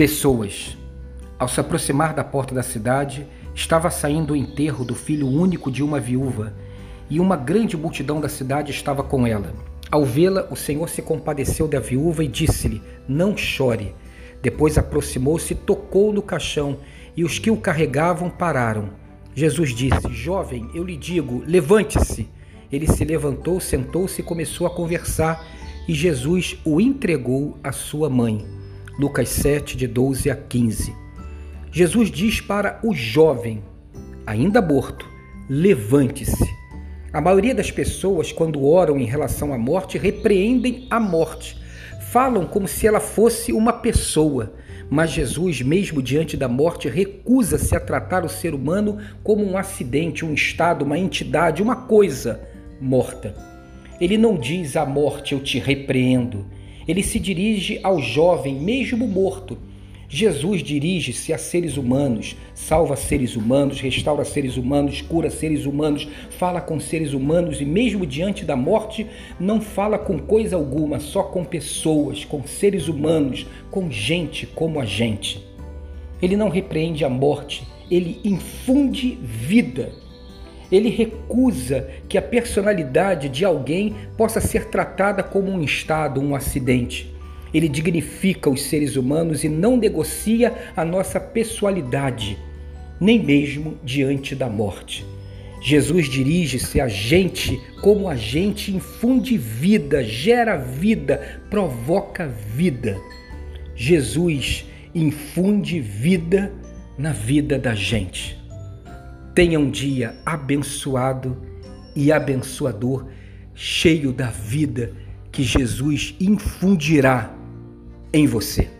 Pessoas. Ao se aproximar da porta da cidade, estava saindo o enterro do filho único de uma viúva, e uma grande multidão da cidade estava com ela. Ao vê-la, o Senhor se compadeceu da viúva e disse-lhe: Não chore. Depois aproximou-se, tocou no caixão, e os que o carregavam pararam. Jesus disse: Jovem, eu lhe digo, levante-se. Ele se levantou, sentou-se e começou a conversar, e Jesus o entregou à sua mãe. Lucas 7, de 12 a 15. Jesus diz para o jovem, ainda morto: levante-se. A maioria das pessoas, quando oram em relação à morte, repreendem a morte. Falam como se ela fosse uma pessoa. Mas Jesus, mesmo diante da morte, recusa-se a tratar o ser humano como um acidente, um estado, uma entidade, uma coisa morta. Ele não diz à morte: Eu te repreendo ele se dirige ao jovem, mesmo morto. Jesus dirige-se a seres humanos, salva seres humanos, restaura seres humanos, cura seres humanos, fala com seres humanos e, mesmo diante da morte, não fala com coisa alguma, só com pessoas, com seres humanos, com gente como a gente. Ele não repreende a morte, ele infunde vida. Ele recusa que a personalidade de alguém possa ser tratada como um estado, um acidente. Ele dignifica os seres humanos e não negocia a nossa pessoalidade, nem mesmo diante da morte. Jesus dirige-se a gente como a gente infunde vida, gera vida, provoca vida. Jesus infunde vida na vida da gente. Tenha um dia abençoado e abençoador, cheio da vida que Jesus infundirá em você.